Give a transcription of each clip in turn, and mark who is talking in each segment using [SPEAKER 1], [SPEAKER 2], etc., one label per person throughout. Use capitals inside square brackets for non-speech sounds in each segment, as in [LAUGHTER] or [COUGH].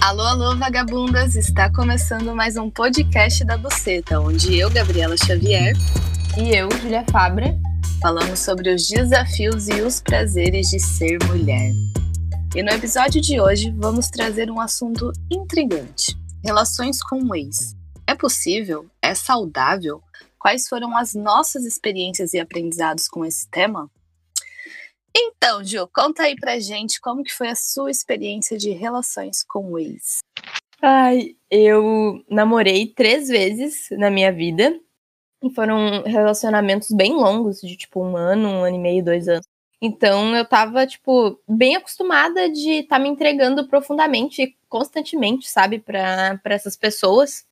[SPEAKER 1] Alô, alô, vagabundas! Está começando mais um podcast da Buceta, onde eu, Gabriela Xavier,
[SPEAKER 2] E eu, Julia Fabra.
[SPEAKER 1] falamos sobre os desafios e os prazeres de ser mulher. E no episódio de hoje vamos trazer um assunto intrigante: relações com o ex. É possível? É saudável? Quais foram as nossas experiências e aprendizados com esse tema? Então, Ju, conta aí pra gente como que foi a sua experiência de relações com o ex.
[SPEAKER 2] Ai, eu namorei três vezes na minha vida. E foram relacionamentos bem longos, de tipo um ano, um ano e meio, dois anos. Então eu tava, tipo, bem acostumada de estar me entregando profundamente e constantemente, sabe, pra essas pessoas.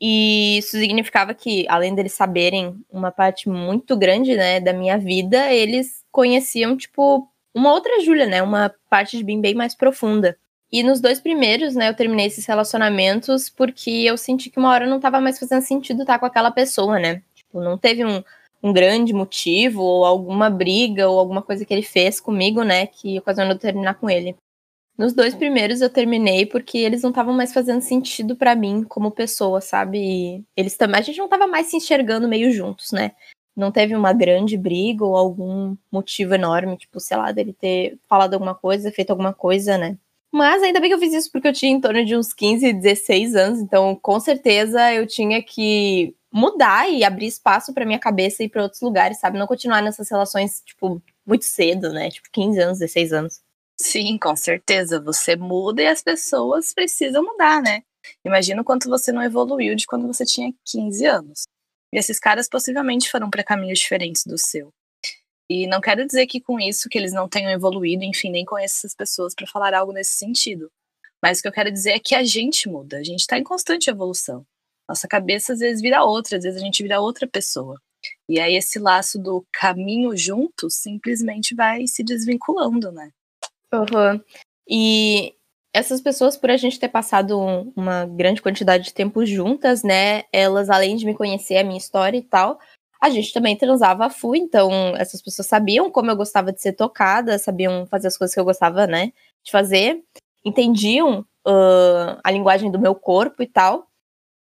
[SPEAKER 2] E isso significava que, além deles saberem uma parte muito grande, né, da minha vida, eles conheciam, tipo, uma outra Júlia, né, uma parte de mim bem mais profunda. E nos dois primeiros, né, eu terminei esses relacionamentos porque eu senti que uma hora não tava mais fazendo sentido estar com aquela pessoa, né? Tipo, não teve um, um grande motivo ou alguma briga ou alguma coisa que ele fez comigo, né, que ocasionou eu terminar com ele. Nos dois primeiros eu terminei porque eles não estavam mais fazendo sentido pra mim como pessoa, sabe? E eles também, a gente não tava mais se enxergando meio juntos, né? Não teve uma grande briga ou algum motivo enorme, tipo, sei lá, dele ter falado alguma coisa, feito alguma coisa, né? Mas ainda bem que eu fiz isso porque eu tinha em torno de uns 15, 16 anos, então com certeza eu tinha que mudar e abrir espaço pra minha cabeça e ir pra outros lugares, sabe? Não continuar nessas relações, tipo, muito cedo, né? Tipo, 15 anos, 16 anos.
[SPEAKER 1] Sim, com certeza. Você muda e as pessoas precisam mudar, né? Imagina o quanto você não evoluiu de quando você tinha 15 anos. E esses caras possivelmente foram para caminhos diferentes do seu. E não quero dizer que com isso que eles não tenham evoluído, enfim, nem conheço essas pessoas para falar algo nesse sentido. Mas o que eu quero dizer é que a gente muda, a gente está em constante evolução. Nossa cabeça às vezes vira outra, às vezes a gente vira outra pessoa. E aí esse laço do caminho junto simplesmente vai se desvinculando, né?
[SPEAKER 2] Uhum. E essas pessoas, por a gente ter passado um- uma grande quantidade de tempo juntas, né? Elas, além de me conhecer a minha história e tal, a gente também transava a full, então essas pessoas sabiam como eu gostava de ser tocada, sabiam fazer as coisas que eu gostava, né? De fazer, entendiam ah, a linguagem do meu corpo e tal.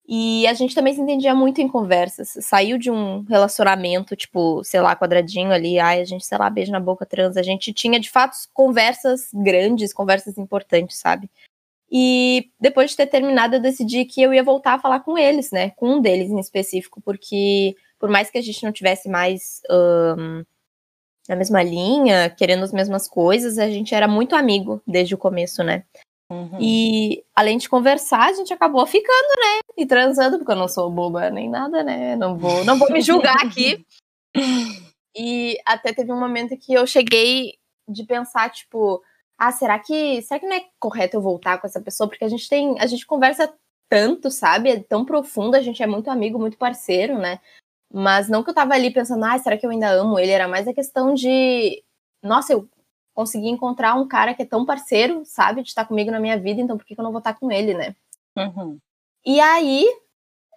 [SPEAKER 2] E a gente também se entendia muito em conversas. Saiu de um relacionamento, tipo, sei lá, quadradinho ali, ai, a gente, sei lá, beijo na boca, transa. A gente tinha, de fato, conversas grandes, conversas importantes, sabe? E depois de ter terminado, eu decidi que eu ia voltar a falar com eles, né? Com um deles em específico, porque por mais que a gente não tivesse mais ahn, na mesma linha, querendo as mesmas coisas, a gente era muito amigo desde o começo, né?
[SPEAKER 1] Uhum.
[SPEAKER 2] E além de conversar, a gente acabou ficando, né? E transando, porque eu não sou boba nem nada, né? Não vou, não vou me julgar [LAUGHS] aqui. E até teve um momento que eu cheguei de pensar, tipo, ah, será que, será que não é correto eu voltar com essa pessoa? Porque a gente tem, a gente conversa tanto, sabe? É tão profundo, a gente é muito amigo, muito parceiro, né? Mas não que eu tava ali pensando, ah, será que eu ainda amo ele? Era mais a questão de, nossa, eu consegui encontrar um cara que é tão parceiro, sabe? De estar comigo na minha vida, então por que que eu não vou estar com ele, né?
[SPEAKER 1] Uhum.
[SPEAKER 2] E aí,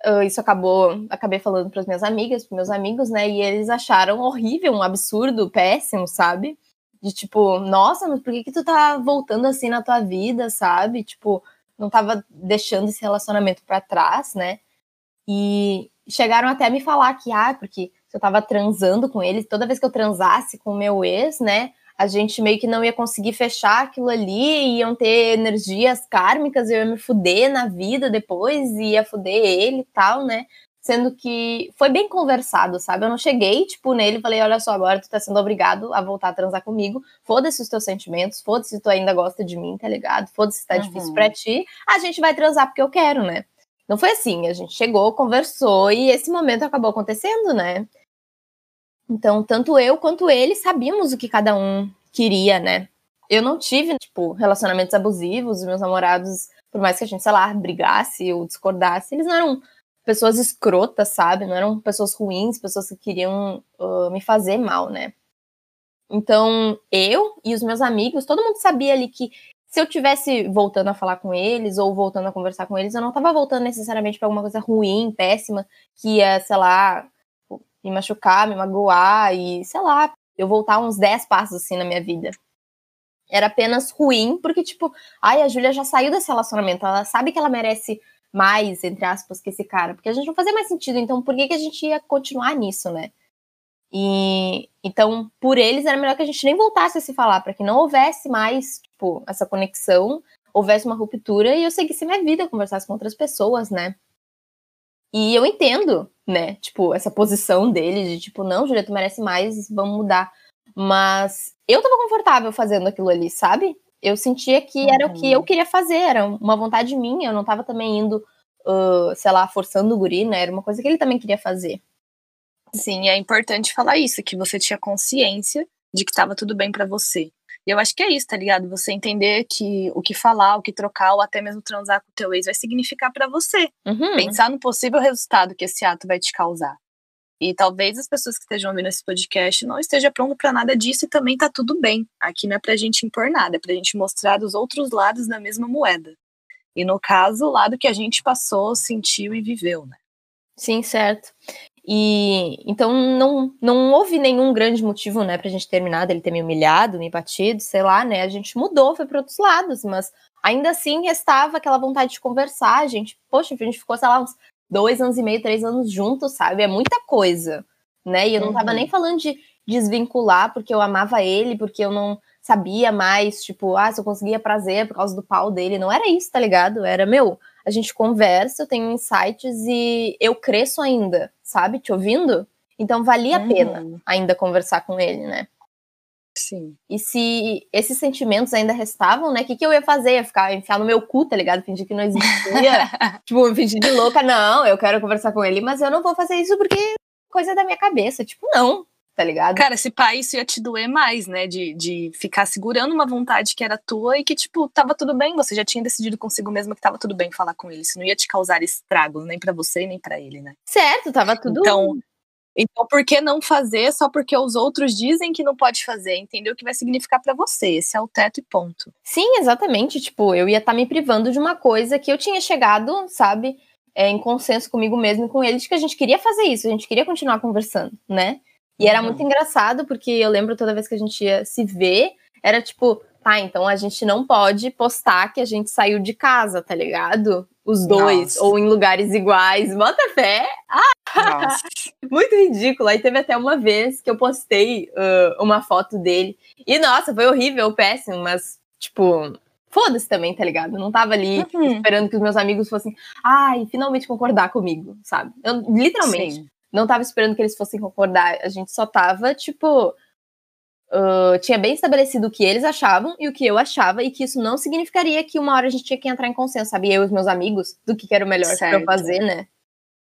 [SPEAKER 2] ah, isso acabou, acabei falando para as minhas amigas, para meus amigos, né? E eles acharam horrível, um absurdo, péssimo, sabe? De tipo, nossa, mas por que que tu tá voltando assim na tua vida, sabe? Tipo, não tava deixando esse relacionamento para trás, né? E chegaram até a me falar que, ah, porque se eu tava transando com ele, toda vez que eu transasse com o meu ex, né? A gente meio que não ia conseguir fechar aquilo ali, iam ter energias kármicas, eu ia me fuder na vida depois, e ia fuder ele e tal, né? Sendo que foi bem conversado, sabe? Eu não cheguei, tipo, nele e falei, olha só, agora tu tá sendo obrigado a voltar a transar comigo. Foda-se os teus sentimentos, foda-se se tu ainda gosta de mim, tá ligado? Foda-se se tá
[SPEAKER 1] Uhum.
[SPEAKER 2] difícil pra ti. A gente vai transar porque eu quero, né? Não foi assim, a gente chegou, conversou e esse momento acabou acontecendo, né? Então, tanto eu quanto ele sabíamos o que cada um queria, né? Eu não tive, tipo, relacionamentos abusivos, os meus namorados, por mais que a gente, sei lá, brigasse ou discordasse, eles não eram pessoas escrotas, sabe? Não eram pessoas ruins, pessoas que queriam ah, me fazer mal, né? Então, eu e os meus amigos, todo mundo sabia ali que se eu tivesse voltando a falar com eles ou voltando a conversar com eles, eu não tava voltando necessariamente pra alguma coisa ruim, péssima, que ia, sei lá, me machucar, me magoar e, sei lá, eu voltar uns 10 passos assim na minha vida. era apenas ruim, porque, tipo, ai, a Júlia já saiu desse relacionamento, ela sabe que ela merece mais, entre aspas, que esse cara, porque a gente não fazia mais sentido, então por que, que a gente ia continuar nisso, né? E então, por eles, era melhor que a gente nem voltasse a se falar, para que não houvesse mais, tipo, essa conexão, houvesse uma ruptura e eu seguisse minha vida, conversasse com outras pessoas, né? E eu entendo, né, tipo, essa posição dele de tipo, não, Julia, tu merece mais, vamos mudar. Mas eu tava confortável fazendo aquilo ali, sabe? Eu sentia que uhum. era o que eu uhum. queria fazer, era uma vontade minha, eu não tava também indo, uh, sei lá, forçando o guri, né? Era uma coisa que ele também queria fazer.
[SPEAKER 1] Sim, é importante falar isso, que você tinha consciência de que estava tudo bem para você. E eu acho que é isso, tá ligado? Você entender que o que falar, o que trocar, ou até mesmo transar com o teu ex vai significar para você.
[SPEAKER 2] Uhum.
[SPEAKER 1] Pensar no possível resultado que esse ato vai te causar. E talvez as pessoas que estejam ouvindo esse podcast não estejam pronto para nada disso e também tá tudo bem. Aqui não é pra gente impor nada, é pra gente mostrar os outros lados da mesma moeda. E no caso, o lado que a gente passou, sentiu e viveu, né?
[SPEAKER 2] Sim, certo. E então não, não houve nenhum grande motivo, né, pra gente terminar dele ter me humilhado, me batido, sei lá, né? A gente mudou, foi para outros lados, mas ainda assim restava aquela vontade de conversar, a gente, poxa, a gente ficou, sei lá, uns dois anos e meio, três anos juntos, sabe? É muita coisa, né? E eu não tava uhum. nem falando de desvincular porque eu amava ele, porque eu não sabia mais, tipo, ah, se eu conseguia prazer por causa do pau dele. Não era isso, tá ligado? Era, meu, a gente conversa, eu tenho insights e eu cresço ainda, sabe? Te ouvindo. Então valia uhum. a pena ainda conversar com ele, né?
[SPEAKER 1] Sim.
[SPEAKER 2] E se esses sentimentos ainda restavam, né? O que, que eu ia fazer? Ia ficar, enfiar no meu cu, tá ligado? Fingir que não existia. [LAUGHS] tipo, fingir de louca. Não, eu quero conversar com ele, mas eu não vou fazer isso porque coisa da minha cabeça. Tipo, não, tá ligado?
[SPEAKER 1] Cara, se pá, isso ia te doer mais, né? De, de ficar segurando uma vontade que era tua e que, tipo, tava tudo bem. Você já tinha decidido consigo mesmo que tava tudo bem falar com ele. Isso não ia te causar estragos, nem para você, nem para ele, né?
[SPEAKER 2] Certo, tava tudo.
[SPEAKER 1] Então, então, por que não fazer só porque os outros dizem que não pode fazer? Entendeu o que vai significar para você? Esse é o teto e ponto.
[SPEAKER 2] Sim, exatamente. Tipo, eu ia estar tá me privando de uma coisa que eu tinha chegado, sabe, é, em consenso comigo mesmo e com ele, de que a gente queria fazer isso, a gente queria continuar conversando, né? E era muito engraçado, porque eu lembro toda vez que a gente ia se ver, era tipo, tá, então a gente não pode postar que a gente saiu de casa, tá ligado? Os dois, Nossa. ou em lugares iguais. Bota fé! Ah! [LAUGHS] Muito ridículo. Aí teve até uma vez que eu postei uh, uma foto dele. E, nossa, foi horrível, péssimo, mas, tipo, foda-se também, tá ligado? Eu não tava ali uhum. esperando que os meus amigos fossem, ai, finalmente concordar comigo, sabe? Eu, literalmente, Sim. Não tava esperando que eles fossem concordar. A gente só tava, tipo, Uh, tinha bem estabelecido o que eles achavam e o que eu achava, e que isso não significaria que uma hora a gente tinha que entrar em consenso, sabe? Eu e os meus amigos, do que, era o melhor certo. pra eu fazer, né?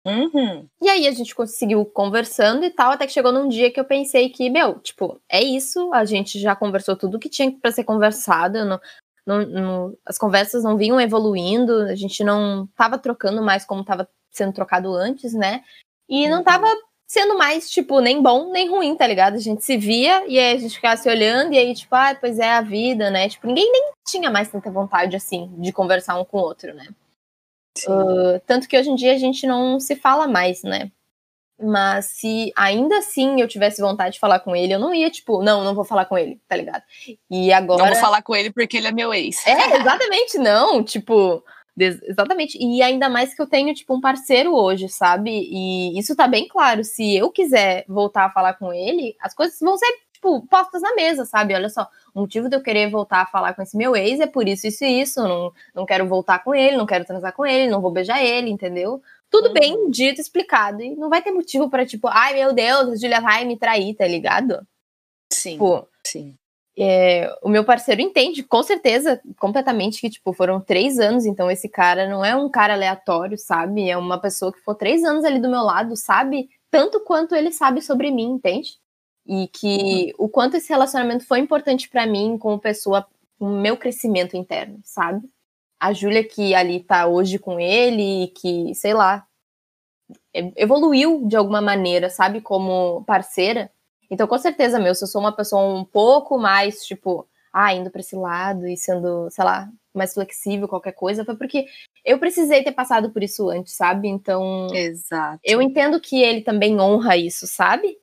[SPEAKER 1] Uhum.
[SPEAKER 2] E aí a gente conseguiu conversando e tal, até que chegou num dia que eu pensei que, meu, tipo, é isso, a gente já conversou tudo que tinha para ser conversado, não, não, não, as conversas não vinham evoluindo, a gente não tava trocando mais como tava sendo trocado antes, né? E não uhum. tava sendo mais, tipo, nem bom nem ruim, tá ligado? A gente se via e aí a gente ficava se olhando e aí, tipo, ah, pois é a vida, né? Tipo, ninguém nem tinha mais tanta vontade, assim, de conversar um com o outro, né? Uh, tanto que hoje em dia a gente não se fala mais, né? Mas se ainda assim eu tivesse vontade de falar com ele, eu não ia, tipo, não, não vou falar com ele, tá ligado? E agora.
[SPEAKER 1] Não vou falar com ele porque ele é meu ex.
[SPEAKER 2] É, exatamente, não. Tipo, Exatamente. E ainda mais que eu tenho, tipo, um parceiro hoje, sabe? E isso tá bem claro. Se eu quiser voltar a falar com ele, as coisas vão ser, tipo, postas na mesa, sabe? Olha só, o motivo de eu querer voltar a falar com esse meu ex é por isso, isso e isso. não, não quero voltar com ele, não quero transar com ele, não vou beijar ele, entendeu? Tudo uhum. bem dito, explicado. E não vai ter motivo para tipo, ai meu Deus, a Julia vai me trair, tá ligado?
[SPEAKER 1] Sim. Tipo, sim
[SPEAKER 2] é, o meu parceiro entende, com certeza, completamente, que, tipo, foram três anos, então esse cara não é um cara aleatório, sabe? É uma pessoa que ficou três anos ali do meu lado, sabe? Tanto quanto ele sabe sobre mim, entende? E que uhum. o quanto esse relacionamento foi importante para mim como pessoa, o meu crescimento interno, sabe? A Júlia que ali tá hoje com ele, que, sei lá, evoluiu de alguma maneira, sabe? Como parceira, então, com certeza, meu, se eu sou uma pessoa um pouco mais, tipo, ah, indo para esse lado e sendo, sei lá, mais flexível, qualquer coisa, foi porque eu precisei ter passado por isso antes, sabe? Então.
[SPEAKER 1] Exato.
[SPEAKER 2] Eu entendo que ele também honra isso, sabe?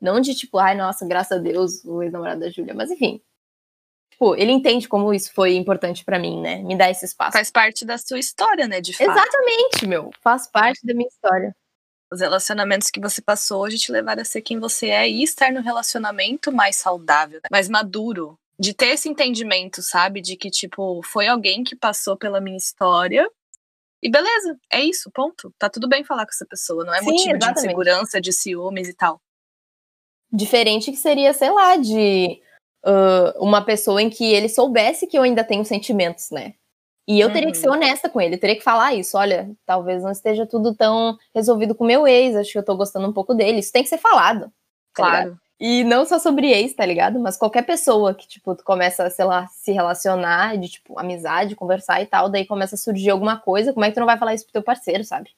[SPEAKER 2] Não de tipo, ai, nossa, graças a Deus, o ex-namorado da Júlia, mas enfim. tipo, ele entende como isso foi importante para mim, né? Me dá esse espaço.
[SPEAKER 1] Faz parte da sua história, né, de fato.
[SPEAKER 2] Exatamente, meu. Faz parte da minha história.
[SPEAKER 1] Os relacionamentos que você passou hoje te levaram a ser quem você é e estar no relacionamento mais saudável, mais maduro. De ter esse entendimento, sabe? De que, tipo, foi alguém que passou pela minha história e beleza, é isso, ponto. Tá tudo bem falar com essa pessoa, não é
[SPEAKER 2] Sim,
[SPEAKER 1] motivo de
[SPEAKER 2] exatamente.
[SPEAKER 1] insegurança, de ciúmes e tal.
[SPEAKER 2] Diferente que seria, sei lá, de uh, uma pessoa em que ele soubesse que eu ainda tenho sentimentos, né? E eu teria que ser
[SPEAKER 1] Uhum.
[SPEAKER 2] honesta com ele, teria que falar isso. Olha, talvez não esteja tudo tão resolvido com o meu ex, acho que eu tô gostando um pouco dele. Isso tem que ser falado. tá ligado?
[SPEAKER 1] Claro.
[SPEAKER 2] E não só sobre ex, tá ligado? Mas qualquer pessoa que, tipo, tu começa, sei lá, se relacionar, de, tipo, amizade, conversar e tal, daí começa a surgir alguma coisa, como é que tu não vai falar isso pro teu parceiro, sabe?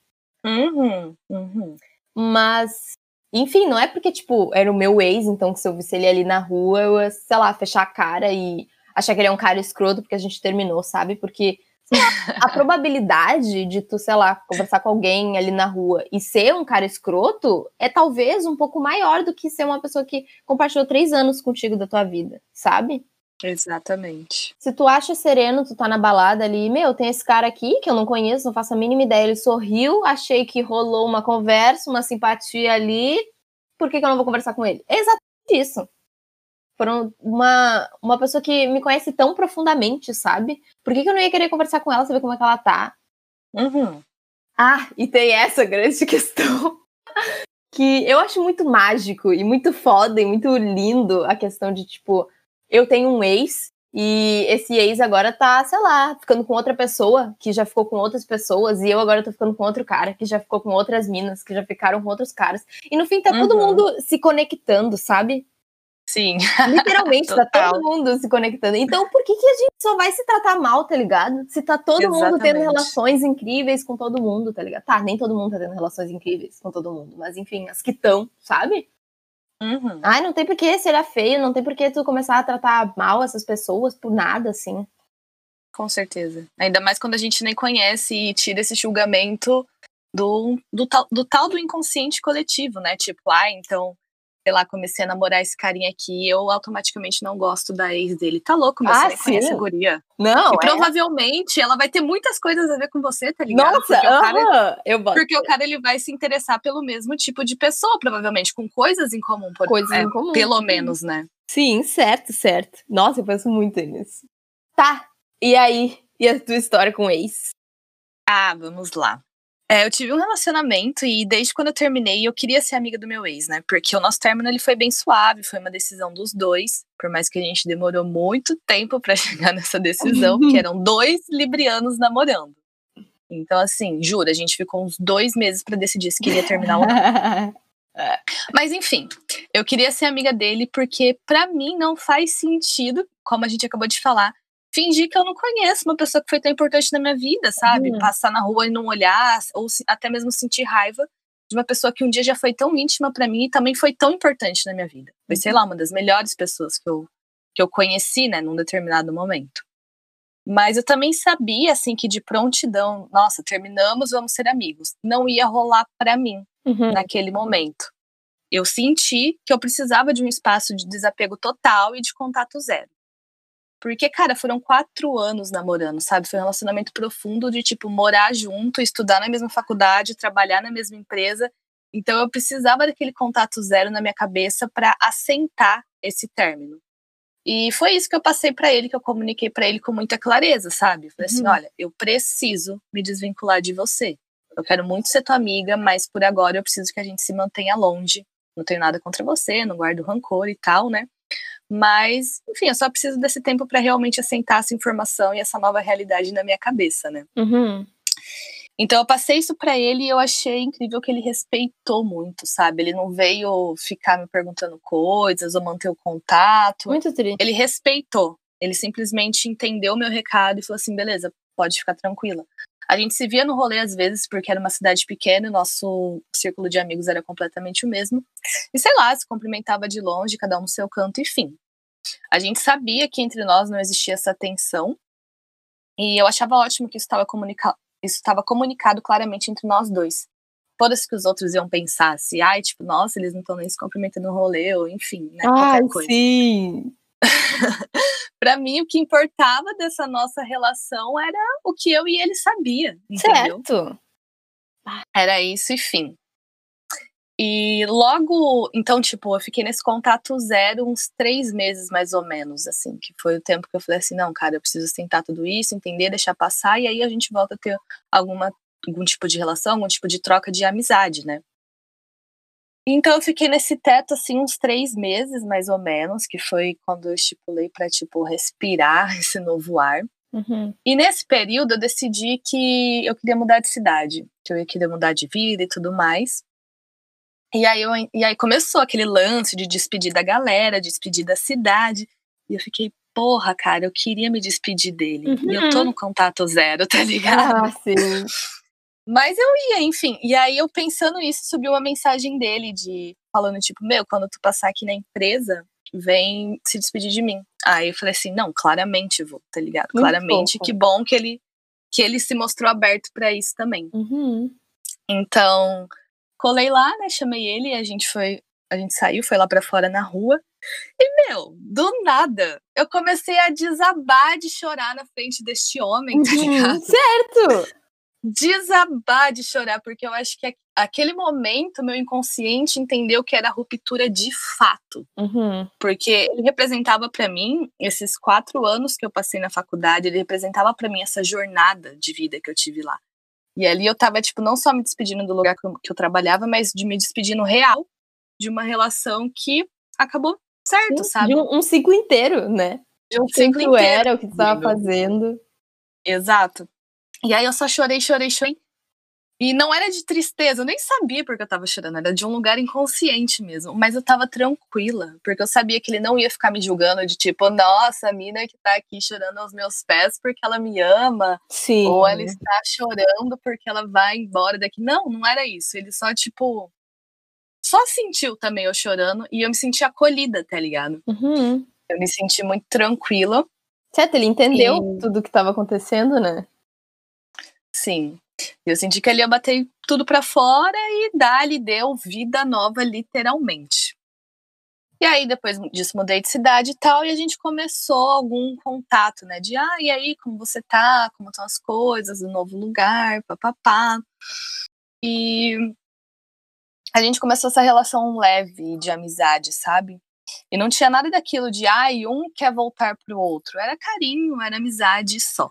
[SPEAKER 1] Uhum, uhum.
[SPEAKER 2] Mas, enfim, não é porque, tipo, era o meu ex, então que se eu visse ele ali na rua, eu ia, sei lá, fechar a cara e achar que ele é um cara escroto porque a gente terminou, sabe? Porque a [LAUGHS] probabilidade de tu, sei lá, conversar com alguém ali na rua e ser um cara escroto é talvez um pouco maior do que ser uma pessoa que compartilhou três anos contigo da tua vida, sabe?
[SPEAKER 1] Exatamente.
[SPEAKER 2] Se tu acha sereno, tu tá na balada ali, meu, tem esse cara aqui que eu não conheço, não faço a mínima ideia, ele sorriu, achei que rolou uma conversa, uma simpatia ali, por que, que eu não vou conversar com ele? É exatamente isso. Foram uma, uma pessoa que me conhece tão profundamente, sabe? Por que, que eu não ia querer conversar com ela, saber como é que ela tá?
[SPEAKER 1] Uhum.
[SPEAKER 2] Ah, e tem essa grande [LAUGHS] questão que eu acho muito mágico e muito foda e muito lindo a questão de, tipo, eu tenho um ex e esse ex agora tá, sei lá, ficando com outra pessoa que já ficou com outras pessoas e eu agora tô ficando com outro cara que já ficou com outras minas que já ficaram com outros caras. E no fim tá todo
[SPEAKER 1] Uhum.
[SPEAKER 2] mundo se conectando, sabe?
[SPEAKER 1] Sim.
[SPEAKER 2] Literalmente, [LAUGHS] tá todo mundo se conectando. Então, por que, que a gente só vai se tratar mal, tá ligado? Se tá todo mundo tendo
[SPEAKER 1] Exatamente.
[SPEAKER 2] relações incríveis com todo mundo, tá ligado? Tá, nem todo mundo tá tendo relações incríveis com todo mundo, mas enfim, as que estão, sabe?
[SPEAKER 1] Uhum.
[SPEAKER 2] Ai, não tem por que ser feio, não tem por que tu começar a tratar mal essas pessoas por nada, assim.
[SPEAKER 1] Com certeza. Ainda mais quando a gente nem conhece e tira esse julgamento do, do, tal, do tal do inconsciente coletivo, né? Tipo, ah, então, sei lá, comecei a namorar esse carinha aqui eu automaticamente não gosto da ex dele. Tá louco, mas
[SPEAKER 2] Ah,
[SPEAKER 1] conhece
[SPEAKER 2] sim.
[SPEAKER 1] a guria.
[SPEAKER 2] Não,
[SPEAKER 1] e
[SPEAKER 2] é...
[SPEAKER 1] provavelmente ela vai ter muitas coisas a ver com você, tá ligado?
[SPEAKER 2] Nossa,
[SPEAKER 1] porque, o cara,
[SPEAKER 2] eu boto
[SPEAKER 1] porque o cara ele vai se interessar pelo mesmo tipo de pessoa, provavelmente, com coisas em comum, por,
[SPEAKER 2] coisas
[SPEAKER 1] é,
[SPEAKER 2] em comum.
[SPEAKER 1] pelo menos, né?
[SPEAKER 2] Sim, certo, certo. Nossa, eu penso muito nisso. Tá, e aí? E a tua história com o ex?
[SPEAKER 1] Ah, vamos lá. É, eu tive um relacionamento e desde quando eu terminei eu queria ser amiga do meu ex, né? Porque o nosso término ele foi bem suave, foi uma decisão dos dois, por mais que a gente demorou muito tempo pra [LAUGHS] chegar nessa decisão, porque eram dois librianos namorando. Então, assim, juro, a gente ficou uns dois meses pra decidir se queria terminar ou não. [LAUGHS] Mas enfim, eu queria ser amiga dele porque pra mim não faz sentido, como a gente acabou de falar, fingir que eu não conheço uma pessoa que foi tão importante na minha vida, sabe?
[SPEAKER 2] Uhum.
[SPEAKER 1] Passar na rua e não olhar, ou se- até mesmo sentir raiva de uma pessoa que um dia já foi tão íntima pra mim e também foi tão importante na minha vida. Foi, sei lá, uma das melhores pessoas que eu, que eu conheci, né, num determinado momento. Mas eu também sabia, assim, que de prontidão, nossa, terminamos, vamos ser amigos. Não ia rolar pra mim
[SPEAKER 2] Uhum.
[SPEAKER 1] naquele momento. Eu senti que eu precisava de um espaço de desapego total e de contato zero. Porque, cara, foram quatro anos namorando, sabe? Foi um relacionamento profundo de, tipo, morar junto, estudar na mesma faculdade, trabalhar na mesma empresa. Então, eu precisava daquele contato zero na minha cabeça para assentar esse término. E foi isso que eu passei para ele, que eu comuniquei para ele com muita clareza, sabe? Falei assim:
[SPEAKER 2] Uhum.
[SPEAKER 1] olha, eu preciso me desvincular de você. Eu quero muito ser tua amiga, mas por agora eu preciso que a gente se mantenha longe. Não tenho nada contra você, não guardo rancor e tal, né? Mas, enfim, eu só preciso desse tempo para realmente assentar essa informação e essa nova realidade na minha cabeça, né?
[SPEAKER 2] Uhum.
[SPEAKER 1] Então eu passei isso pra ele e eu achei incrível que ele respeitou muito, sabe? Ele não veio ficar me perguntando coisas ou manter o contato.
[SPEAKER 2] Muito triste.
[SPEAKER 1] Ele respeitou. Ele simplesmente entendeu o meu recado e falou assim: beleza, pode ficar tranquila. A gente se via no rolê às vezes, porque era uma cidade pequena e o nosso círculo de amigos era completamente o mesmo. E sei lá, se cumprimentava de longe, cada um no seu canto, enfim. A gente sabia que entre nós não existia essa tensão. E eu achava ótimo que isso estava comunica isso estava comunicado claramente entre nós dois. Foda-se que os outros iam pensar se, ai, tipo, nossa, eles não estão nem se cumprimentando no rolê, ou enfim, né? Qualquer coisa.
[SPEAKER 2] sim. [LAUGHS]
[SPEAKER 1] para mim, o que importava dessa nossa relação era o que eu e ele sabia, entendeu?
[SPEAKER 2] Certo.
[SPEAKER 1] Era isso e fim. E logo, então, tipo, eu fiquei nesse contato zero uns três meses mais ou menos, assim, que foi o tempo que eu falei assim, não, cara, eu preciso tentar tudo isso, entender, deixar passar, e aí a gente volta a ter alguma, algum tipo de relação, algum tipo de troca de amizade, né? Então eu fiquei nesse teto assim uns três meses mais ou menos, que foi quando eu estipulei para tipo respirar [LAUGHS] esse novo ar.
[SPEAKER 2] Uhum.
[SPEAKER 1] E nesse período eu decidi que eu queria mudar de cidade, que eu queria mudar de vida e tudo mais. E aí, eu, e aí começou aquele lance de despedir da galera, de despedir da cidade. E eu fiquei, porra, cara, eu queria me despedir dele.
[SPEAKER 2] Uhum.
[SPEAKER 1] E eu tô no contato zero, [LAUGHS] tá ligado?
[SPEAKER 2] Ah, sim.
[SPEAKER 1] Mas eu ia, enfim. E aí eu pensando nisso, subiu uma mensagem dele de falando, tipo, meu, quando tu passar aqui na empresa, vem se despedir de mim. Aí eu falei assim, não, claramente vou, tá ligado?
[SPEAKER 2] Muito
[SPEAKER 1] claramente,
[SPEAKER 2] fofo.
[SPEAKER 1] que bom que ele que ele se mostrou aberto para isso também.
[SPEAKER 2] Uhum.
[SPEAKER 1] Então, colei lá, né, chamei ele e a gente foi, a gente saiu, foi lá para fora na rua. E meu, do nada, eu comecei a desabar de chorar na frente deste homem, tá
[SPEAKER 2] Uhum.
[SPEAKER 1] ligado?
[SPEAKER 2] Certo.
[SPEAKER 1] Desabar de chorar, porque eu acho que aquele momento meu inconsciente entendeu que era ruptura de fato.
[SPEAKER 2] Uhum.
[SPEAKER 1] Porque ele representava pra mim, esses quatro anos que eu passei na faculdade, ele representava pra mim essa jornada de vida que eu tive lá. E ali eu tava, tipo, não só me despedindo do lugar que eu, que eu trabalhava, mas de me despedindo real de uma relação que acabou certo, sabe?
[SPEAKER 2] De um, um ciclo inteiro, né?
[SPEAKER 1] De um ciclo
[SPEAKER 2] tu
[SPEAKER 1] inteiro.
[SPEAKER 2] era, o que tu tava fazendo.
[SPEAKER 1] Exato. E aí eu só chorei, chorei, chorei. E não era de tristeza, eu nem sabia porque eu tava chorando, era de um lugar inconsciente mesmo. Mas eu tava tranquila, porque eu sabia que ele não ia ficar me julgando de tipo, nossa, a mina que tá aqui chorando aos meus pés porque ela me ama,
[SPEAKER 2] Sim.
[SPEAKER 1] ou ela está chorando porque ela vai embora daqui. Não, não era isso. Ele só, tipo, só sentiu também eu chorando e eu me senti acolhida, tá ligado?
[SPEAKER 2] Uhum.
[SPEAKER 1] Eu me senti muito tranquila.
[SPEAKER 2] Certo, ele entendeu
[SPEAKER 1] E-
[SPEAKER 2] tudo que tava acontecendo, né?
[SPEAKER 1] Sim. Eu senti que ali eu batei tudo pra fora e dali deu vida nova, literalmente. E aí, depois disso, mudei de cidade e tal, e a gente começou algum contato, né? De, ah, e aí, como você tá? Como estão as coisas? Do novo lugar, papapá. E a gente começou essa relação leve de amizade, sabe? E não tinha nada daquilo de, ai, um quer voltar pro outro. Era carinho, era amizade só.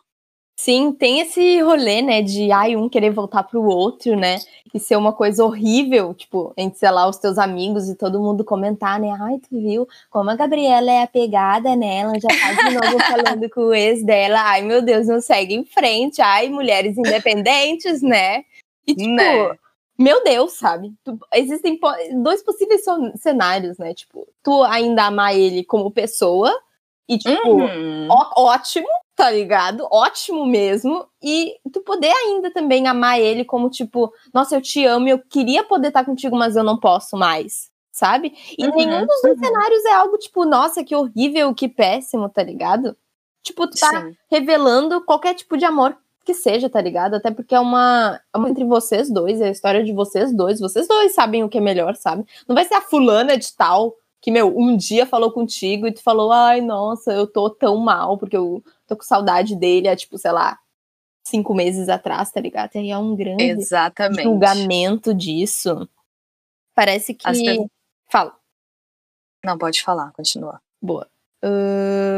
[SPEAKER 2] Sim, tem esse rolê, né, de ai, um querer voltar pro outro, né? E ser uma coisa horrível, tipo, entre, sei lá, os teus amigos e todo mundo comentar, né? Ai, tu viu como a Gabriela é apegada, né? Ela já tá de novo [LAUGHS] falando com o ex dela. Ai, meu Deus, não segue em frente. Ai, mulheres independentes, né? E, tipo,
[SPEAKER 1] Né?
[SPEAKER 2] meu Deus, sabe? Existem dois possíveis cenários, né? Tipo, tu ainda amar ele como pessoa e, tipo,
[SPEAKER 1] Uhum.
[SPEAKER 2] ó- ótimo, tá ligado? Ótimo mesmo. E tu poder ainda também amar ele como, tipo, nossa, eu te amo eu queria poder estar contigo, mas eu não posso mais, sabe? E
[SPEAKER 1] Uhum,
[SPEAKER 2] nenhum dos
[SPEAKER 1] uhum.
[SPEAKER 2] cenários é algo, tipo, nossa, que horrível, que péssimo, tá ligado? Tipo, tu tá
[SPEAKER 1] Sim.
[SPEAKER 2] revelando qualquer tipo de amor que seja, tá ligado? Até porque é uma, é uma entre vocês dois, é a história de vocês dois. Vocês dois sabem o que é melhor, sabe? Não vai ser a fulana de tal que, meu, um dia falou contigo e tu falou, ai, nossa, eu tô tão mal porque eu tô com saudade dele há, tipo, sei lá, cinco meses atrás, tá ligado? E aí é um grande
[SPEAKER 1] Exatamente.
[SPEAKER 2] julgamento disso. Parece que.
[SPEAKER 1] As
[SPEAKER 2] Fala.
[SPEAKER 1] Não, pode falar, continua.
[SPEAKER 2] Boa. Ahn,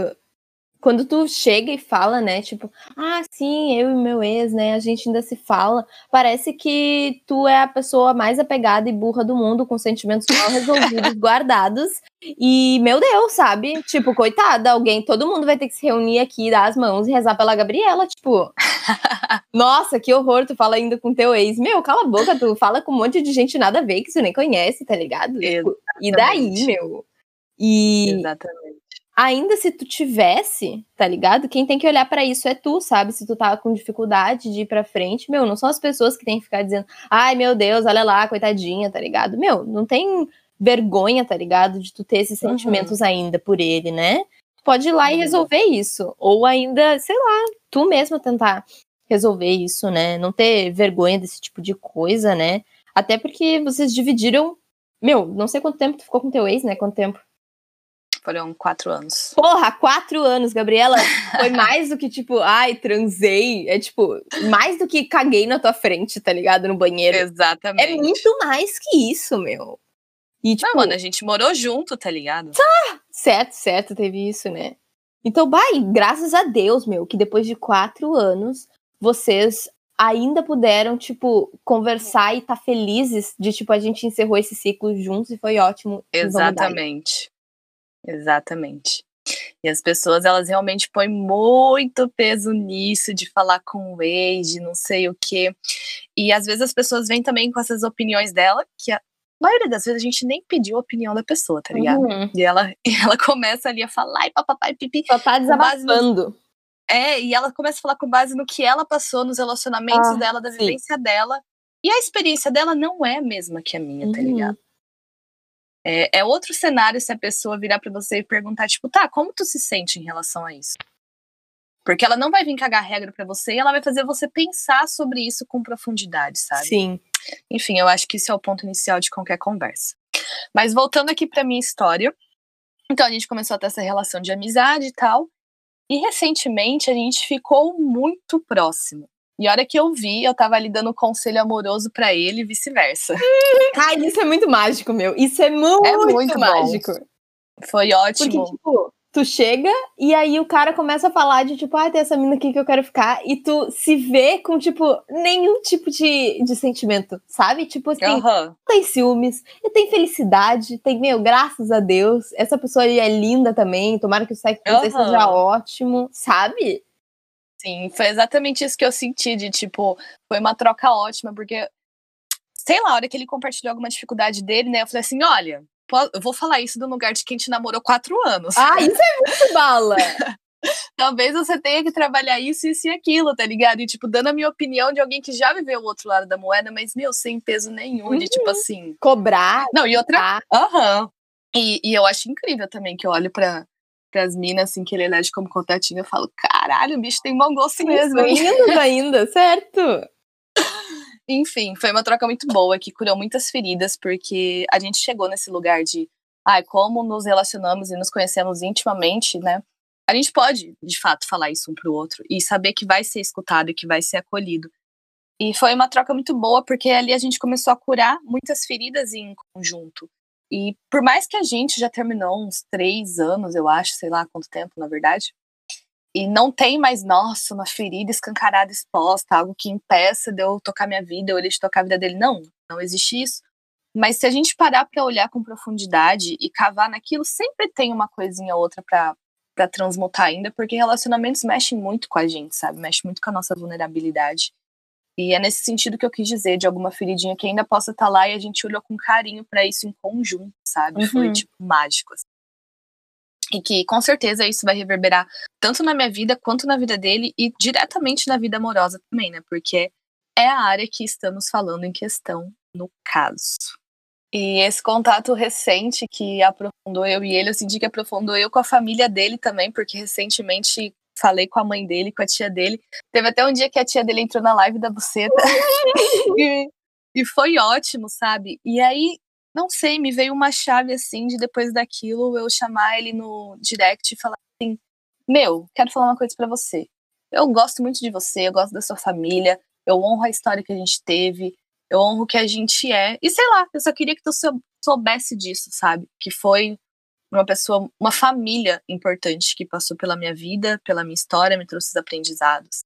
[SPEAKER 2] quando tu chega e fala, né, tipo, ah, sim, eu e meu ex, né, a gente ainda se fala, parece que tu é a pessoa mais apegada e burra do mundo, com sentimentos mal resolvidos, [LAUGHS] guardados, e, meu Deus, sabe? Tipo, coitada, alguém, todo mundo vai ter que se reunir aqui, dar as mãos e rezar pela Gabriela, tipo, [LAUGHS] nossa, que horror, tu fala ainda com teu ex. Meu, cala a boca, tu fala com um monte de gente nada a ver, que tu nem conhece, tá ligado? Tipo, E daí,
[SPEAKER 1] Exatamente.
[SPEAKER 2] meu? E
[SPEAKER 1] Exatamente.
[SPEAKER 2] Ainda se tu tivesse, tá ligado? Quem tem que olhar pra isso é tu, sabe? Se tu tá com dificuldade de ir pra frente, meu, não são as pessoas que têm que ficar dizendo, ai meu Deus, olha lá, coitadinha, tá ligado? Meu, não tem vergonha, tá ligado? De tu ter esses
[SPEAKER 1] Uhum.
[SPEAKER 2] sentimentos ainda por ele, né? Tu pode ir lá e
[SPEAKER 1] Uhum.
[SPEAKER 2] resolver isso. Ou ainda, sei lá, tu mesma tentar resolver isso, né? Não ter vergonha desse tipo de coisa, né? Até porque vocês dividiram. Meu, não sei quanto tempo tu ficou com teu ex, né? Quanto tempo?
[SPEAKER 1] Foram quatro anos.
[SPEAKER 2] Porra, quatro anos, Gabriela. Foi [LAUGHS] mais do que, tipo, ai, transei. É tipo, mais do que caguei na tua frente, tá ligado? No banheiro.
[SPEAKER 1] Exatamente.
[SPEAKER 2] É muito mais que isso, meu.
[SPEAKER 1] E, tipo, Não, mano, a gente morou junto, tá ligado?
[SPEAKER 2] Tá! Certo, certo, teve isso, né? Então, vai, graças a Deus, meu, que depois de quatro anos, vocês ainda puderam, tipo, conversar e tá felizes de, tipo, a gente encerrou esse ciclo juntos e foi ótimo.
[SPEAKER 1] Exatamente. Exatamente. E as pessoas, elas realmente põem muito peso nisso, de falar com o ex, de não sei o quê. E às vezes as pessoas vêm também com essas opiniões dela, que a maioria das vezes a gente nem pediu a opinião da pessoa, tá ligado? Uhum. E, ela, [LAUGHS] e ela começa ali a falar, e papai, pipi.
[SPEAKER 2] Só tá desabafando.
[SPEAKER 1] É, e ela começa a falar com base no que ela passou, nos relacionamentos ah, dela, da sim. vivência dela. E a experiência dela não é a mesma que a minha, tá uhum. tá ligado? É, é, outro cenário se a pessoa virar para você e perguntar, tipo, tá, como tu se sente em relação a isso? Porque ela não vai vir cagar regra para você e ela vai fazer você pensar sobre isso com profundidade, sabe?
[SPEAKER 2] Sim.
[SPEAKER 1] Enfim, eu acho que isso é o ponto inicial de qualquer conversa. Mas voltando aqui para minha história, então a gente começou a ter essa relação de amizade e tal. E recentemente a gente ficou muito próximo. E a hora que eu vi, eu tava ali dando conselho amoroso para ele e vice-versa. [LAUGHS]
[SPEAKER 2] Ai, isso é muito mágico, meu. Isso é muito, é muito mágico. Bom.
[SPEAKER 1] Foi ótimo.
[SPEAKER 2] Porque, tipo, tu chega e aí o cara começa a falar de tipo, ah, tem essa mina aqui que eu quero ficar, e tu se vê com, tipo, nenhum tipo de, de sentimento, sabe? Tipo assim, uhum. tem ciúmes, e tem felicidade, tem, meu, graças a Deus, essa pessoa aí é linda também, tomara que o sexo uhum. seja ótimo, sabe?
[SPEAKER 1] Sim, foi exatamente isso que eu senti, de tipo, foi uma troca ótima, porque, sei lá, a hora que ele compartilhou alguma dificuldade dele, né, eu falei assim, olha, eu vou falar isso do lugar de quem te namorou quatro anos.
[SPEAKER 2] Ah, isso é muito bala! [LAUGHS]
[SPEAKER 1] Talvez você tenha que trabalhar isso, isso e aquilo, tá ligado? E, tipo, dando a minha opinião de alguém que já viveu o outro lado da moeda, mas, meu, sem peso nenhum, uhum. de tipo uhum. assim.
[SPEAKER 2] Cobrar.
[SPEAKER 1] Não, e outra. Aham. Uhum. E, e eu acho incrível também que eu olho pra, pras minas, assim, que ele elege como contatinho, eu falo, caralho, o bicho tem bom gosto mesmo, hein?
[SPEAKER 2] Ainda, ainda, [LAUGHS] certo?
[SPEAKER 1] Enfim, foi uma troca muito boa, que curou muitas feridas, porque a gente chegou nesse lugar de, ai, ah, como nos relacionamos e nos conhecemos intimamente, né? A gente pode, de fato, falar isso um pro outro e saber que vai ser escutado e que vai ser acolhido. E foi uma troca muito boa, porque ali a gente começou a curar muitas feridas em conjunto. E por mais que a gente já terminou uns três anos, eu acho, sei lá quanto tempo, na verdade, e não tem mais, nossa, uma ferida escancarada exposta, algo que impeça de eu tocar minha vida ou ele de tocar a vida dele. Não, não existe isso. Mas se a gente parar para olhar com profundidade e cavar naquilo, sempre tem uma coisinha ou outra para transmutar ainda, porque relacionamentos mexem muito com a gente, sabe? Mexe muito com a nossa vulnerabilidade. E é nesse sentido que eu quis dizer, de alguma feridinha que ainda possa estar tá lá e a gente olhou com carinho para isso em conjunto, sabe? Uhum. Foi, tipo, mágico. Assim. E que com certeza isso vai reverberar tanto na minha vida quanto na vida dele e diretamente na vida amorosa também, né? Porque é a área que estamos falando em questão no caso. E esse contato recente que aprofundou eu e ele, eu senti que aprofundou eu com a família dele também, porque recentemente falei com a mãe dele, com a tia dele. Teve até um dia que a tia dele entrou na live da buceta. [LAUGHS] e, e foi ótimo, sabe? E aí, não sei, me veio uma chave assim de depois daquilo eu chamar ele no direct e falar assim: Meu, quero falar uma coisa para você. Eu gosto muito de você, eu gosto da sua família, eu honro a história que a gente teve, eu honro o que a gente é. E sei lá, eu só queria que tu soubesse disso, sabe? Que foi uma pessoa, uma família importante que passou pela minha vida, pela minha história, me trouxe os aprendizados.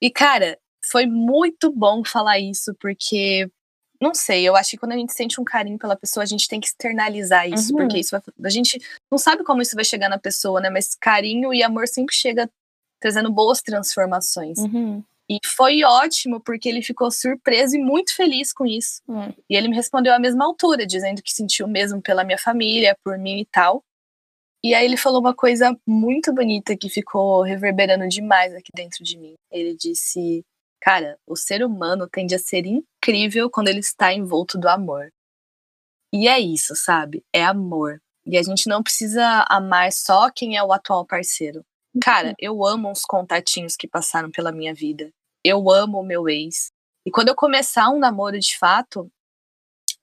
[SPEAKER 1] E, cara, foi muito bom falar isso, porque, não sei, eu acho que quando a gente sente um carinho pela pessoa, a gente tem que externalizar isso, uhum. porque isso vai, a gente não sabe como isso vai chegar na pessoa, né? Mas carinho e amor sempre chega trazendo boas transformações.
[SPEAKER 2] Uhum.
[SPEAKER 1] E foi ótimo, porque ele ficou surpreso e muito feliz com isso.
[SPEAKER 2] Hum.
[SPEAKER 1] E ele me respondeu à mesma altura, dizendo que sentiu o mesmo pela minha família, por mim e tal. E aí ele falou uma coisa muito bonita que ficou reverberando demais aqui dentro de mim. Ele disse: Cara, o ser humano tende a ser incrível quando ele está envolto do amor. E é isso, sabe? É amor. E a gente não precisa amar só quem é o atual parceiro. Cara, uhum. eu amo uns contatinhos que passaram pela minha vida eu amo o meu ex. E quando eu começar um namoro de fato,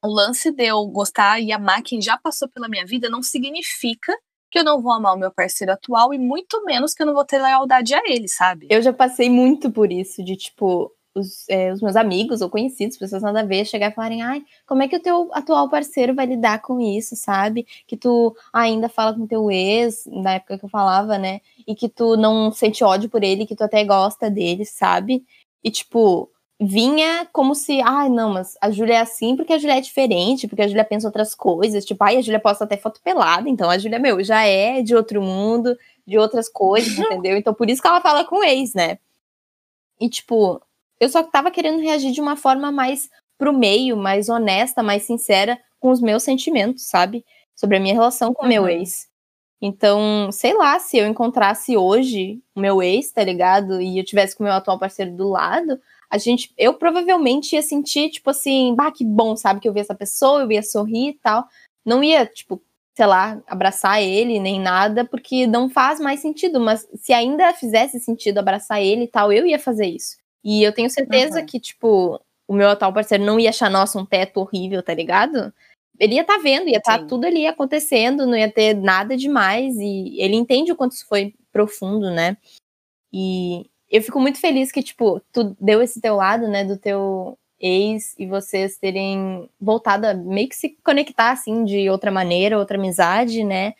[SPEAKER 1] o lance de eu gostar e amar quem já passou pela minha vida não significa que eu não vou amar o meu parceiro atual e muito menos que eu não vou ter lealdade a ele, sabe?
[SPEAKER 2] Eu já passei muito por isso, de tipo, os, é, os, meus amigos ou conhecidos, pessoas nada a ver, chegar e falarem, ai, como é que o teu atual parceiro vai lidar com isso, sabe? Que tu ainda fala com teu ex, na época que eu falava, né? E que tu não sente ódio por ele, que tu até gosta dele, sabe? E tipo, vinha como se, ai, não, mas a Júlia é assim porque a Júlia é diferente, porque a Júlia pensa outras coisas, tipo, ai, a Júlia posta até foto pelada, então a Júlia, meu, já é de outro mundo, de outras coisas, [LAUGHS] entendeu? Então por isso que ela fala com o ex, né? E tipo, eu só tava querendo reagir de uma forma mais pro meio, mais honesta, mais sincera com os meus sentimentos, sabe? Sobre a minha relação com o uhum. meu ex. Então, sei lá, se eu encontrasse hoje o meu ex, tá ligado? E eu tivesse com o meu atual parceiro do lado, a gente, eu provavelmente ia sentir, tipo assim, bah, que bom, sabe? Que eu vi essa pessoa, eu ia sorrir e tal. Não ia, tipo, sei lá, abraçar ele nem nada, porque não faz mais sentido. Mas se ainda fizesse sentido abraçar ele e tal, eu ia fazer isso. E eu tenho certeza uhum. que, tipo, o meu atual parceiro não ia achar, nossa, um teto horrível, tá ligado? Ele ia estar tá vendo, ia estar tá tudo ali acontecendo, não ia ter nada demais. E ele entende o quanto isso foi profundo, né? E eu fico muito feliz que, tipo, tu deu esse teu lado, né, do teu ex e vocês terem voltado a meio que se conectar, assim, de outra maneira, outra amizade, né?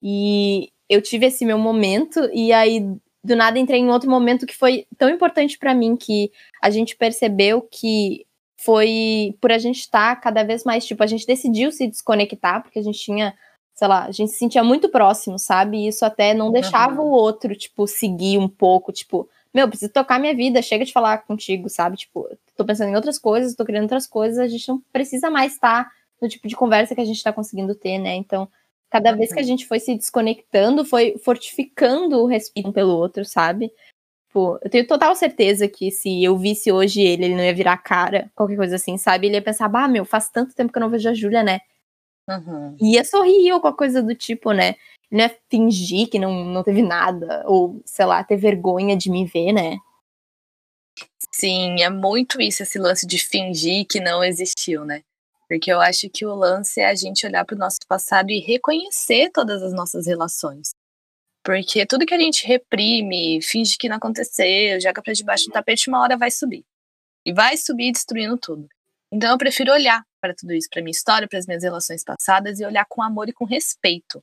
[SPEAKER 2] E eu tive esse meu momento, e aí do nada entrei em outro momento que foi tão importante para mim que a gente percebeu que foi por a gente estar tá cada vez mais, tipo, a gente decidiu se desconectar, porque a gente tinha, sei lá, a gente se sentia muito próximo, sabe? E isso até não deixava uhum. o outro, tipo, seguir um pouco, tipo, meu, preciso tocar minha vida, chega de falar contigo, sabe? Tipo, tô pensando em outras coisas, tô querendo outras coisas, a gente não precisa mais estar tá no tipo de conversa que a gente tá conseguindo ter, né? Então, Cada vez que a gente foi se desconectando, foi fortificando o respeito um pelo outro, sabe? Tipo, eu tenho total certeza que se eu visse hoje ele, ele não ia virar cara, qualquer coisa assim, sabe? Ele ia pensar, bah, meu, faz tanto tempo que eu não vejo a Júlia, né? Uhum. Ia sorrir ou qualquer coisa do tipo, né? Não ia fingir que não, não teve nada, ou, sei lá, ter vergonha de me ver, né?
[SPEAKER 1] Sim, é muito isso, esse lance de fingir que não existiu, né? Porque eu acho que o lance é a gente olhar para o nosso passado e reconhecer todas as nossas relações. Porque tudo que a gente reprime, finge que não aconteceu, joga para debaixo do tapete, uma hora vai subir. E vai subir destruindo tudo. Então eu prefiro olhar para tudo isso, para minha história, para as minhas relações passadas e olhar com amor e com respeito.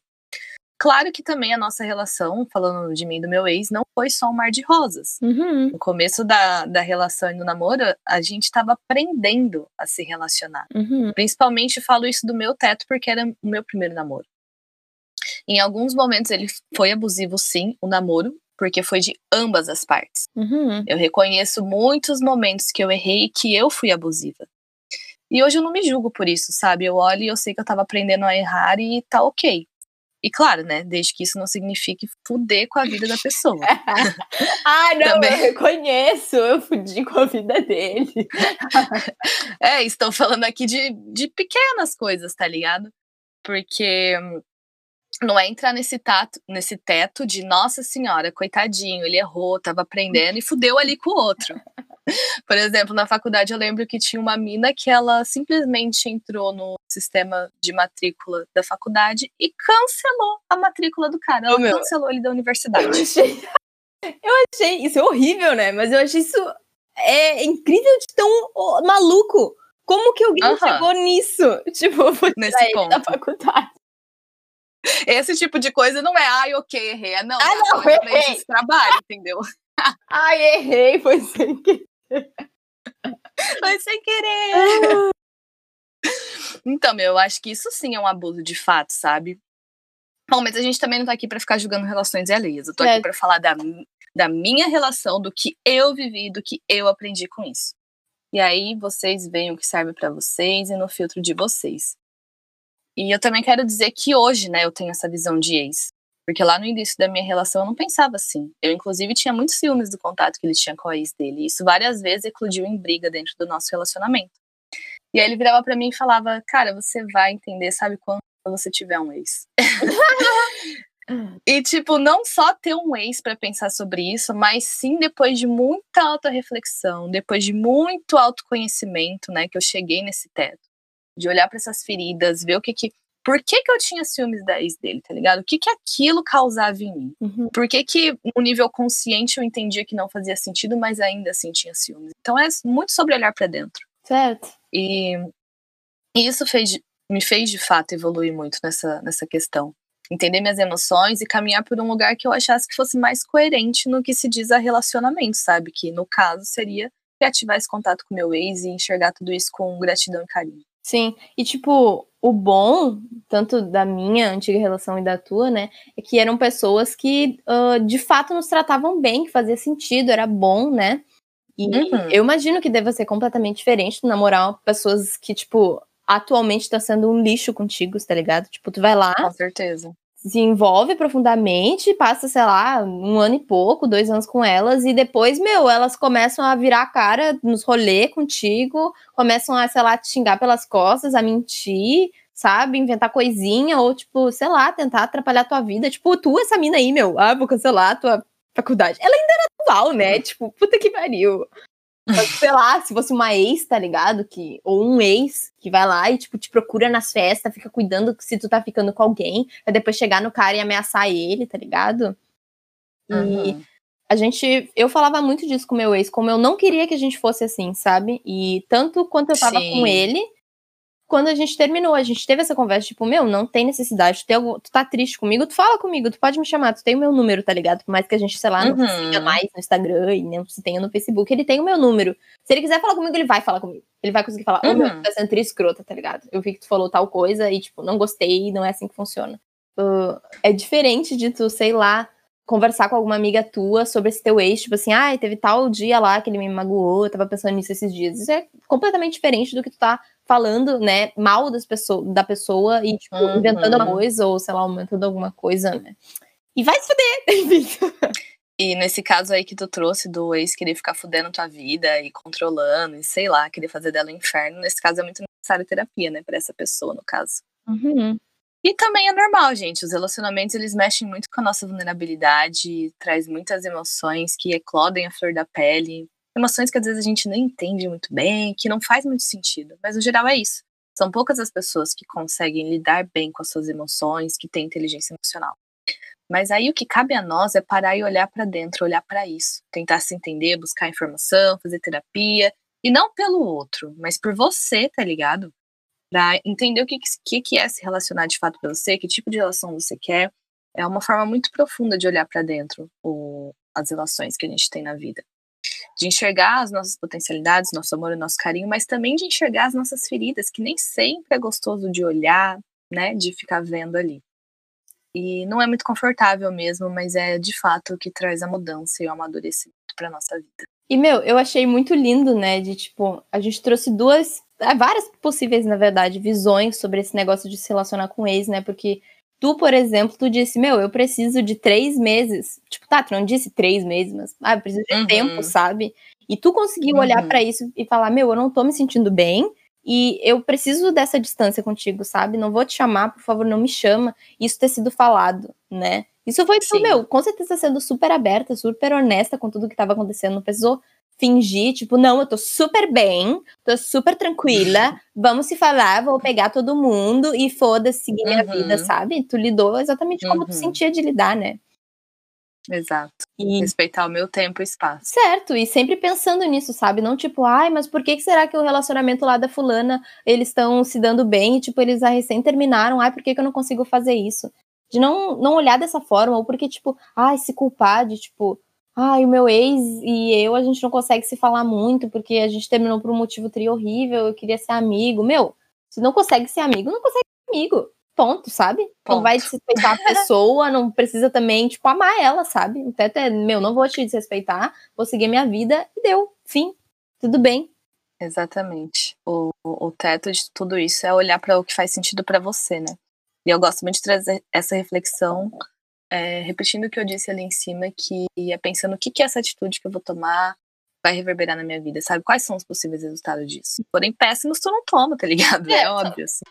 [SPEAKER 1] Claro que também a nossa relação, falando de mim e do meu ex, não foi só um mar de rosas. Uhum. No começo da, da relação e do namoro, a gente estava aprendendo a se relacionar. Uhum. Principalmente falo isso do meu teto, porque era o meu primeiro namoro. Em alguns momentos ele foi abusivo, sim, o namoro, porque foi de ambas as partes. Uhum. Eu reconheço muitos momentos que eu errei e que eu fui abusiva. E hoje eu não me julgo por isso, sabe? Eu olho e eu sei que eu tava aprendendo a errar e tá ok. E claro, né? Desde que isso não signifique fuder com a vida da pessoa. [LAUGHS]
[SPEAKER 2] ah, não, Também... eu reconheço, eu fudi com a vida dele. [LAUGHS]
[SPEAKER 1] é, estou falando aqui de, de pequenas coisas, tá ligado? Porque não é entrar nesse, tato, nesse teto de nossa senhora, coitadinho, ele errou, tava aprendendo e fudeu ali com o outro. [LAUGHS] Por exemplo, na faculdade eu lembro que tinha uma mina que ela simplesmente entrou no sistema de matrícula da faculdade e cancelou a matrícula do cara. Ela oh, cancelou ele da universidade.
[SPEAKER 2] Eu achei... [LAUGHS] eu achei isso é horrível, né? Mas eu achei isso é incrível de tão maluco. Como que alguém uh -huh. chegou nisso? [LAUGHS] Tipo, foi nesse ponto da faculdade.
[SPEAKER 1] Esse tipo de coisa não é, ai, ok, errei. É, não,
[SPEAKER 2] ah, não, errei.
[SPEAKER 1] Esse trabalho, entendeu?
[SPEAKER 2] ai, errei, foi sem querer. [LAUGHS]
[SPEAKER 1] Foi sem querer. Ah. Então, meu, eu acho que isso sim é um abuso de fato, sabe? Bom, mas a gente também não tá aqui para ficar julgando relações alheias. Eu tô é. aqui para falar da, da minha relação, do que eu vivi, do que eu aprendi com isso. E aí vocês veem o que serve para vocês e no filtro de vocês. E eu também quero dizer que hoje, né, eu tenho essa visão de ex. Porque lá no início da minha relação eu não pensava assim. Eu, inclusive, tinha muitos ciúmes do contato que ele tinha com a ex dele. E isso várias vezes eclodiu em briga dentro do nosso relacionamento. E aí ele virava para mim e falava: Cara, você vai entender, sabe, quando você tiver um ex. [LAUGHS] e, tipo, não só ter um ex para pensar sobre isso, mas sim depois de muita auto-reflexão, depois de muito autoconhecimento, né, que eu cheguei nesse teto. De olhar para essas feridas, ver o que, que por que, que eu tinha ciúmes da ex dele, tá ligado? O que, que aquilo causava em mim?
[SPEAKER 2] Uhum.
[SPEAKER 1] Por que, que no nível consciente eu entendia que não fazia sentido, mas ainda assim tinha ciúmes? Então é muito sobre olhar para dentro.
[SPEAKER 2] Certo.
[SPEAKER 1] E, e isso fez, me fez de fato evoluir muito nessa, nessa questão. Entender minhas emoções e caminhar por um lugar que eu achasse que fosse mais coerente no que se diz a relacionamento, sabe? Que no caso seria reativar esse contato com meu ex e enxergar tudo isso com gratidão e carinho.
[SPEAKER 2] Sim, e tipo, o bom, tanto da minha antiga relação e da tua, né, é que eram pessoas que uh, de fato nos tratavam bem, que fazia sentido, era bom, né? E
[SPEAKER 1] Uhum.
[SPEAKER 2] eu imagino que deva ser completamente diferente namorar pessoas que, tipo, atualmente tá sendo um lixo contigo, tá ligado? Tipo, tu vai lá,
[SPEAKER 1] Com certeza.
[SPEAKER 2] Se envolve profundamente, passa, sei lá, um ano e pouco, dois anos com elas, e depois, meu, elas começam a virar a cara nos rolê contigo, começam a, sei lá, te xingar pelas costas, a mentir, sabe? Inventar coisinha, ou, tipo, sei lá, tentar atrapalhar a tua vida. Tipo, tu, essa mina aí, meu, ah, vou cancelar a tua faculdade. Ela ainda era atual, né? Tipo, puta que pariu. Mas, sei lá, se fosse uma ex, tá ligado? Que, ou um ex que vai lá e, tipo, te procura nas festas, fica cuidando se tu tá ficando com alguém, pra depois chegar no cara e ameaçar ele, tá ligado? E
[SPEAKER 1] Uhum.
[SPEAKER 2] a gente. Eu falava muito disso com meu ex, como eu não queria que a gente fosse assim, sabe? E tanto quanto eu tava
[SPEAKER 1] Sim.
[SPEAKER 2] com ele, quando a gente terminou, a gente teve essa conversa, tipo, meu, não tem necessidade, tu, algum- tu tá triste comigo, tu fala comigo, tu pode me chamar, tu tem o meu número, tá ligado? Por mais que a gente, sei lá, não se
[SPEAKER 1] Uhum.
[SPEAKER 2] siga mais no Instagram e não se tenha no Facebook, ele tem o meu número. Se ele quiser falar comigo, ele vai falar comigo. Ele vai conseguir falar, ô meu,
[SPEAKER 1] Uhum.
[SPEAKER 2] tu tá sendo triste escrota, tá ligado? Eu vi que tu falou tal coisa e, tipo, não gostei, não é assim que funciona. Uh, é diferente de tu, sei lá, conversar com alguma amiga tua sobre esse teu ex, tipo assim, ai, teve tal dia lá que ele me magoou, eu tava pensando nisso esses dias. Isso é completamente diferente do que tu tá falando, né, mal das pessoas, da pessoa e, tipo,
[SPEAKER 1] Uhum.
[SPEAKER 2] inventando alguma coisa, ou, sei lá, aumentando alguma coisa, né? E vai se fuder. [LAUGHS]
[SPEAKER 1] E nesse caso aí que tu trouxe do ex querer ficar fudendo tua vida e controlando, e sei lá, querer fazer dela um inferno, nesse caso é muito necessário terapia, né, pra essa pessoa, no caso.
[SPEAKER 2] Uhum.
[SPEAKER 1] E também é normal, gente. Os relacionamentos eles mexem muito com a nossa vulnerabilidade, traz muitas emoções que eclodem a flor da pele, emoções que às vezes a gente nem entende muito bem, que não faz muito sentido. Mas no geral é isso. São poucas as pessoas que conseguem lidar bem com as suas emoções, que têm inteligência emocional. Mas aí o que cabe a nós é parar e olhar pra dentro, olhar pra isso, tentar se entender, buscar informação, fazer terapia, e não pelo outro, mas por você, tá ligado? Pra entender o que, que, que é se relacionar de fato pra você, que tipo de relação você quer. É uma forma muito profunda de olhar pra dentro o, as relações que a gente tem na vida. De enxergar as nossas potencialidades, nosso amor e nosso carinho, mas também de enxergar as nossas feridas, que nem sempre é gostoso de olhar, né? De ficar vendo ali. E não é muito confortável mesmo, mas é de fato o que traz a mudança e o amadurecimento pra nossa vida.
[SPEAKER 2] E, meu, eu achei muito lindo, né? De tipo, a gente trouxe duas, é, várias possíveis, na verdade, visões sobre esse negócio de se relacionar com ex, né? Porque tu, por exemplo, tu disse, meu, eu preciso de três meses. Tipo, tá, tu não disse três meses, mas ah, eu preciso de
[SPEAKER 1] Uhum.
[SPEAKER 2] tempo, sabe? E tu conseguiu olhar
[SPEAKER 1] Uhum.
[SPEAKER 2] pra isso e falar, meu, eu não tô me sentindo bem. E eu preciso dessa distância contigo, sabe? Não vou te chamar, por favor, não me chama. Isso ter sido falado, né? Isso foi, tipo,
[SPEAKER 1] Sim.
[SPEAKER 2] meu, com certeza sendo super aberta, super honesta com tudo que tava acontecendo. Não precisou fingir, tipo, não, eu tô super bem, tô super tranquila, [LAUGHS] vamos se falar, vou pegar todo mundo e foda-se, seguir minha
[SPEAKER 1] Uhum.
[SPEAKER 2] vida, sabe? Tu lidou exatamente como tu
[SPEAKER 1] Uhum.
[SPEAKER 2] sentia de lidar, né?
[SPEAKER 1] Exato.
[SPEAKER 2] E
[SPEAKER 1] Respeitar o meu tempo e espaço.
[SPEAKER 2] Certo, e sempre pensando nisso, sabe? Não tipo, ai, mas por que, que será que o relacionamento lá da fulana, eles estão se dando bem e, tipo, eles recém terminaram, ai, por que, que eu não consigo fazer isso? De não, não olhar dessa forma, ou porque, tipo, ai, se culpar de, tipo, ai, o meu ex e eu, a gente não consegue se falar muito, porque a gente terminou por um motivo tri horrível, eu queria ser amigo. Meu, se não consegue ser amigo, não consegue ser amigo. Ponto, sabe? Não
[SPEAKER 1] Ponto.
[SPEAKER 2] vai desrespeitar a [LAUGHS] pessoa, não precisa também, tipo, amar ela, sabe? O teto é, meu, não vou te desrespeitar, vou seguir minha vida e deu. Fim. Tudo bem.
[SPEAKER 1] Exatamente. O, o o teto de tudo isso é olhar para o que faz sentido para você, né? E eu gosto muito de trazer essa reflexão, é, repetindo o que eu disse ali em cima, que é pensando o que, que é essa atitude que eu vou tomar vai reverberar na minha vida, sabe? Quais são os possíveis resultados disso? Porém, péssimos tu não toma, tá ligado? É,
[SPEAKER 2] Certo.
[SPEAKER 1] óbvio, assim.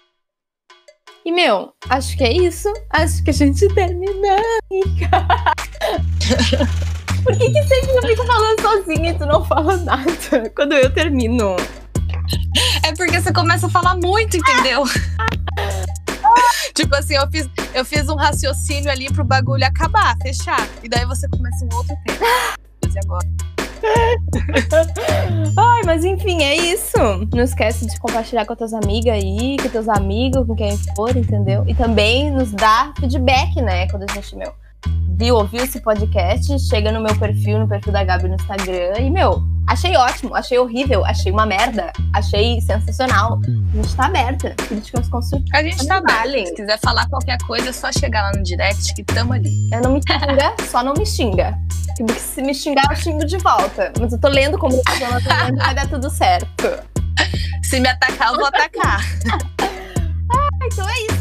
[SPEAKER 2] E, meu, acho que é isso. Acho que a gente terminou, amiga. [LAUGHS] Por que, que sempre eu fico falando sozinha e tu não fala nada quando eu termino?
[SPEAKER 1] É porque você começa a falar muito, entendeu? [LAUGHS] [LAUGHS] Tipo assim, eu fiz, eu fiz um raciocínio ali pro bagulho acabar, fechar. E daí você começa um outro tempo. E agora? [LAUGHS]
[SPEAKER 2] Ai, mas enfim, é isso. Não esquece de compartilhar com tuas amigas aí, com teus amigos, com quem for, entendeu? E também nos dá feedback, né? Quando a gente, meu, viu, ouviu esse podcast, chega no meu perfil, no perfil da Gabi no Instagram e, meu, achei ótimo, achei horrível, achei uma merda, achei sensacional. A gente tá aberta. Críticas construtivas.
[SPEAKER 1] A gente tá aberta. Se quiser falar qualquer coisa, é só chegar lá no direct que tamo ali.
[SPEAKER 2] Eu não me xinga, [LAUGHS] só não me xinga. Porque se me xingar, eu xingo de volta. Mas eu tô lendo como eu tô lendo, vai dar tudo certo.
[SPEAKER 1] Se me atacar, eu vou atacar. [LAUGHS]
[SPEAKER 2] ah, então é isso